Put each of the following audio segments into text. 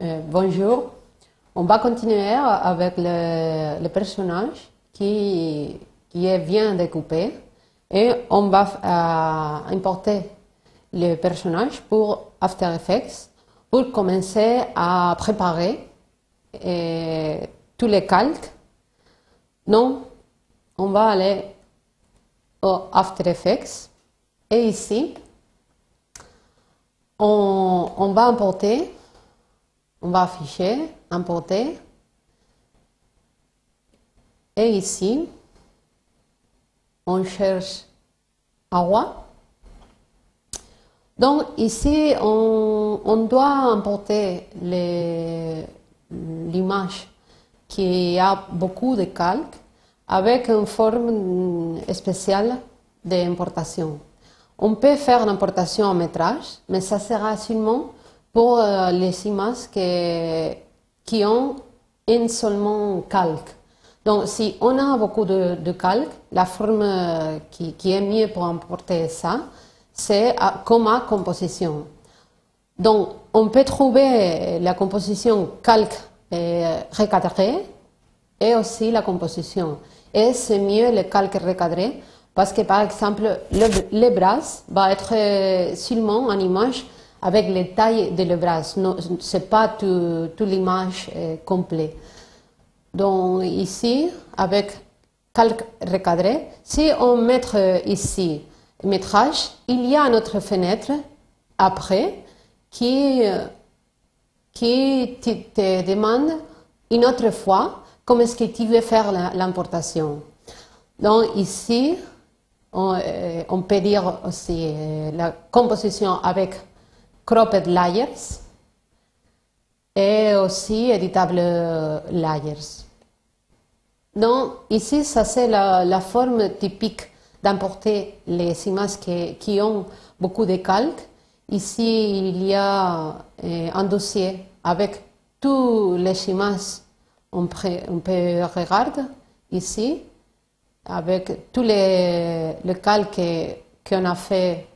Euh, bonjour. On va continuer avec le, personnage qui, est bien découpé et on va euh, importer le personnage pour After Effects pour commencer à préparer euh, tous les calques. Donc, on va aller au After Effects et ici, on va importer, on va afficher, importer et ici, on cherche roi. Donc ici, on, doit importer l'image qui a beaucoup de calques avec une forme spéciale d'importation. On peut faire l'importation en métrage, mais ça sera seulement pour euh, les images qui ont un seulement calque. Donc, si on a beaucoup de, de calques, la forme euh, qui, est mieux pour importer ça, c'est comme à composition. Donc, on peut trouver la composition calque euh, recadré et aussi la composition. Et c'est mieux le calque recadré parce que, par exemple, le, le bras va être seulement en image avec les tailles de le bras. Non, c'est pas tout, tout l'image euh, complète. Donc ici, avec calque recadré, si on met euh, ici métrage, il y a notre fenêtre après qui, euh, qui te, demande une autre fois comment est-ce que tu veux faire l'importation. Donc ici, on, euh, peut dire aussi la composition avec cropped layers et aussi éditable layers. Donc, ici, ça c'est la, forme typique d'importer les images qui, ont beaucoup de calques. Ici, il y a euh, un dossier avec toutes les images. On, peut- regarder ici, avec tous les, les calques que- qu'on a fait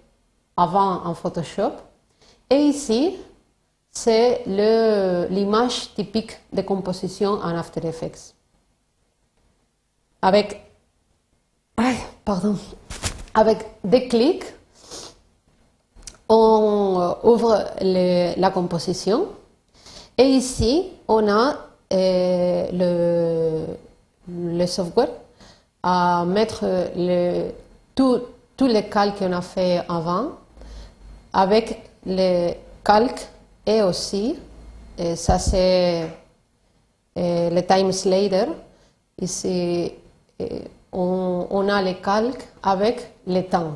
avant en Photoshop. Et ici, c'est l'image typique de composition en After Effects. Avec, pardon, avec des clics, on euh, ouvre la composition et ici, on a euh, le, le software à mettre le, tous les calques qu'on a fait avant avec les calques et aussi, ça c'est le time slider. Ici, on, on a les calques avec le temps.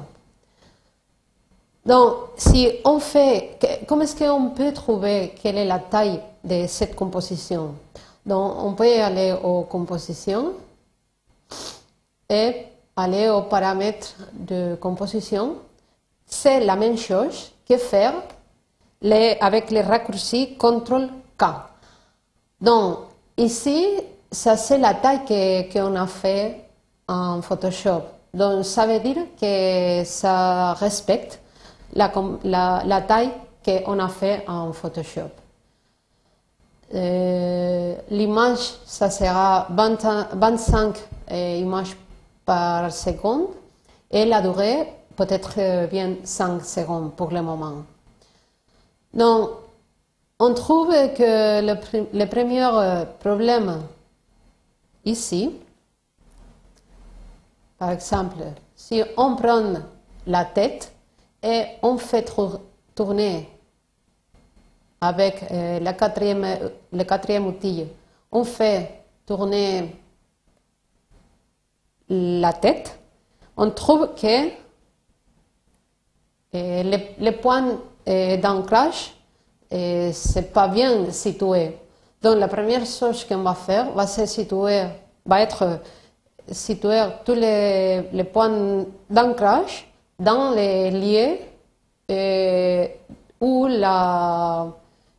Donc, si on fait, comment est-ce qu'on peut trouver quelle est la taille de cette composition? Donc, on peut aller aux compositions et aller aux paramètres de composition. C'est la même chose que faire avec les raccourcis CTRL-K. Donc, ici, ça c'est la taille que- qu'on a fait en Photoshop. Donc, ça veut dire que ça respecte la, la- la taille qu'on a fait en Photoshop. Euh, L'image, ça sera 20 25 euh, images par seconde et la durée peut-être euh, bien 5 secondes pour le moment. Donc, on trouve que le, pr- le premier euh, problème ici, par exemple, si on prend la tête et on fait tour- tourner avec euh, la le quatrième outil, on fait tourner la tête, on trouve que les, les points euh, d'ancrage euh, c'est pas bien situé. Donc la première chose qu'on va faire va se situer, être euh, situer tous les, les points d'ancrage dans les lieux euh, où la,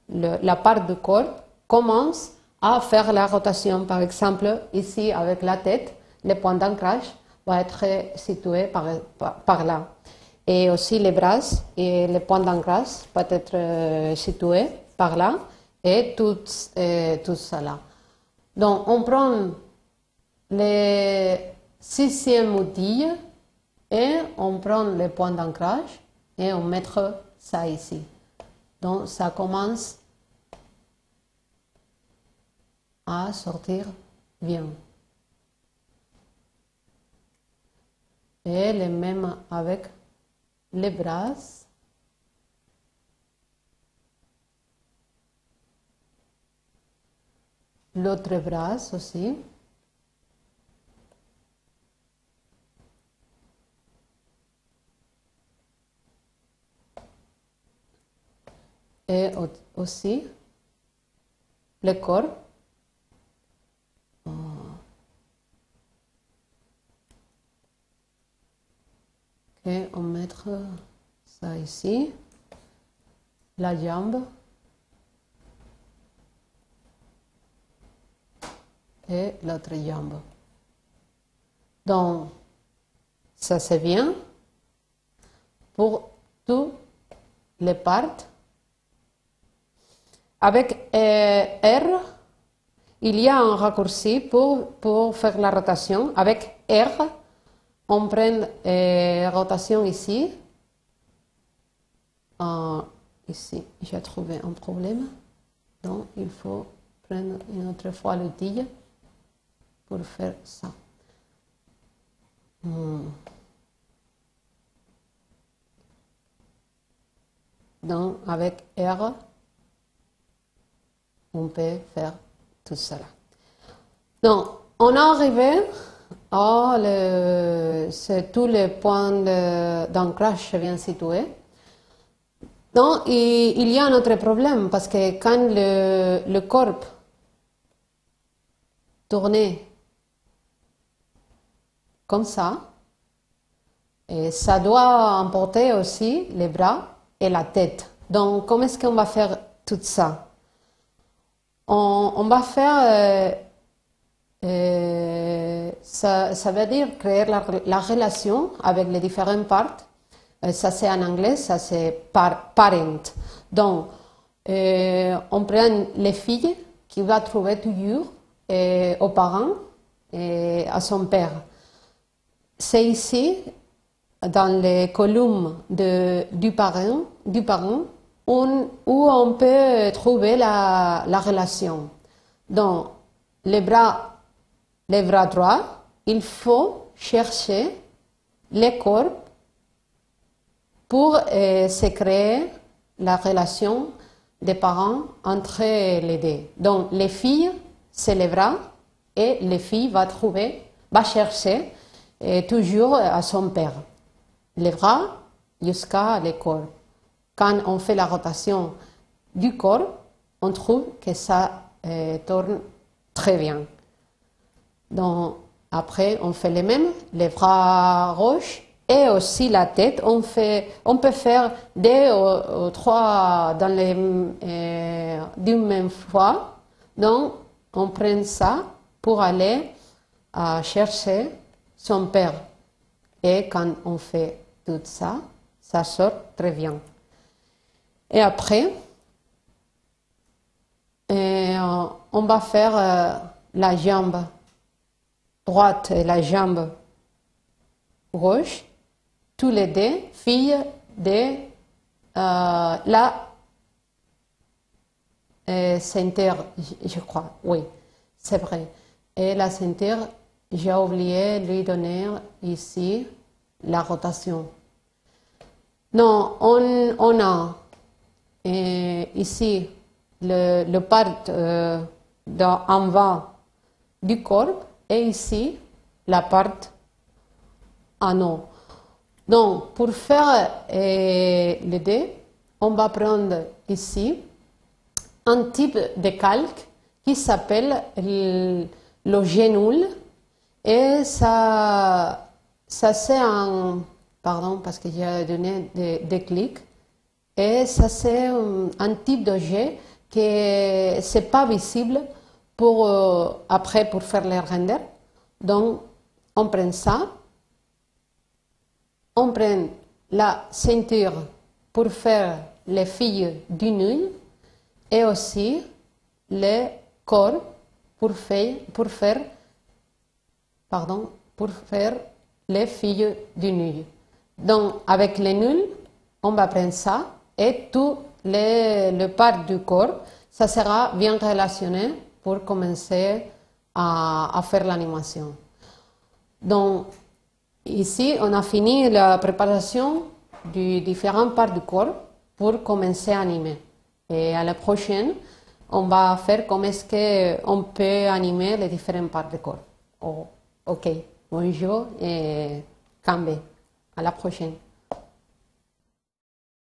le- la part du corps commence à faire la rotation. Par exemple, ici avec la tête, le point d'ancrage va être situé par, par, par là. Et aussi les bras et le point d'ancrage va être euh, situé par là. et tout, et tout cela. Donc, on prend le sixième outil et on prend le point d'ancrage et on met ça ici. Donc, ça commence à sortir bien. Et le même avec les bras. L'autre bras aussi. Et aussi le corps. Ça ici, la jambe et l'autre jambe. Donc, ça c'est bien? Pour tous les parts. Avec euh, R, il y a un raccourci pour, pour faire la rotation. Avec R, on prend euh, rotation ici. Ah, ici, j'ai trouvé un problème. Donc, il faut prendre une autre fois l'outil pour faire ça. Hmm. Donc, avec R, on peut faire tout cela. Donc, on est arrivé à le, tous les points d'ancrage bien situés. Donc, il, y a un autre problème parce que quand le, corps tournait comme ça, ça doit emporter aussi les bras et la tête. Donc, comment est-ce qu'on va faire tout ça? On, va faire, euh, euh, ça, ça, veut dire créer la, relation avec les différentes parts. Euh, ça c'est en anglais, ça c'est par, parent. Donc, on prend les filles qui va trouver toujours aux parents et à son père. C'est ici, dans les colonnes du parent, du parent où on peut trouver la, relation. Donc, les bras, les bras droits, il faut chercher les corps pour euh, se créer la relation des parents entre les deux. Donc, les filles, c'est les et les filles va trouver, va chercher euh, toujours à son père. Les bras jusqu'à corps quand on fait la rotation du corps, on trouve que ça euh, tourne très bien. Donc, après, on fait les mêmes, les bras gauche et aussi la tête. On, fait, on peut faire deux ou, trois dans euh, d'une même fois. Donc, on prend ça pour aller à chercher son père. Et quand on fait tout ça, ça sort très bien. Et après, euh, on va faire euh, la jambe droite et la jambe gauche, tous les deux, filles de euh, la ceinture, je crois, oui, c'est vrai. Et la ceinture, j'ai oublié de lui donner ici la rotation. Non, on, a et ici, le, part euh, en bas du corps et ici, la part en haut. Donc, pour faire euh, les deux, on va prendre ici un type de calque qui s'appelle le, le et ça, ça c'est un, pardon parce que j'ai donné des, des clics, et ça, c'est un, type d'objet qui n'est pas visible pour, euh, après pour faire les renders. Donc, on prend ça, on prend la ceinture pour faire les filles du nul et aussi le corps pour faire, pardon, pour faire les filles du nul. Donc, avec les nuls, on va prendre ça et tout le part du corps, ça sera bien relationné pour commencer à, à faire l'animation. Donc, ici, on a fini la préparation des différentes parts du corps pour commencer à animer. Et à la prochaine, on va faire comment est-ce qu'on peut animer les différentes parts du corps. Oh, ok, bonjour et Cambe. À la prochaine.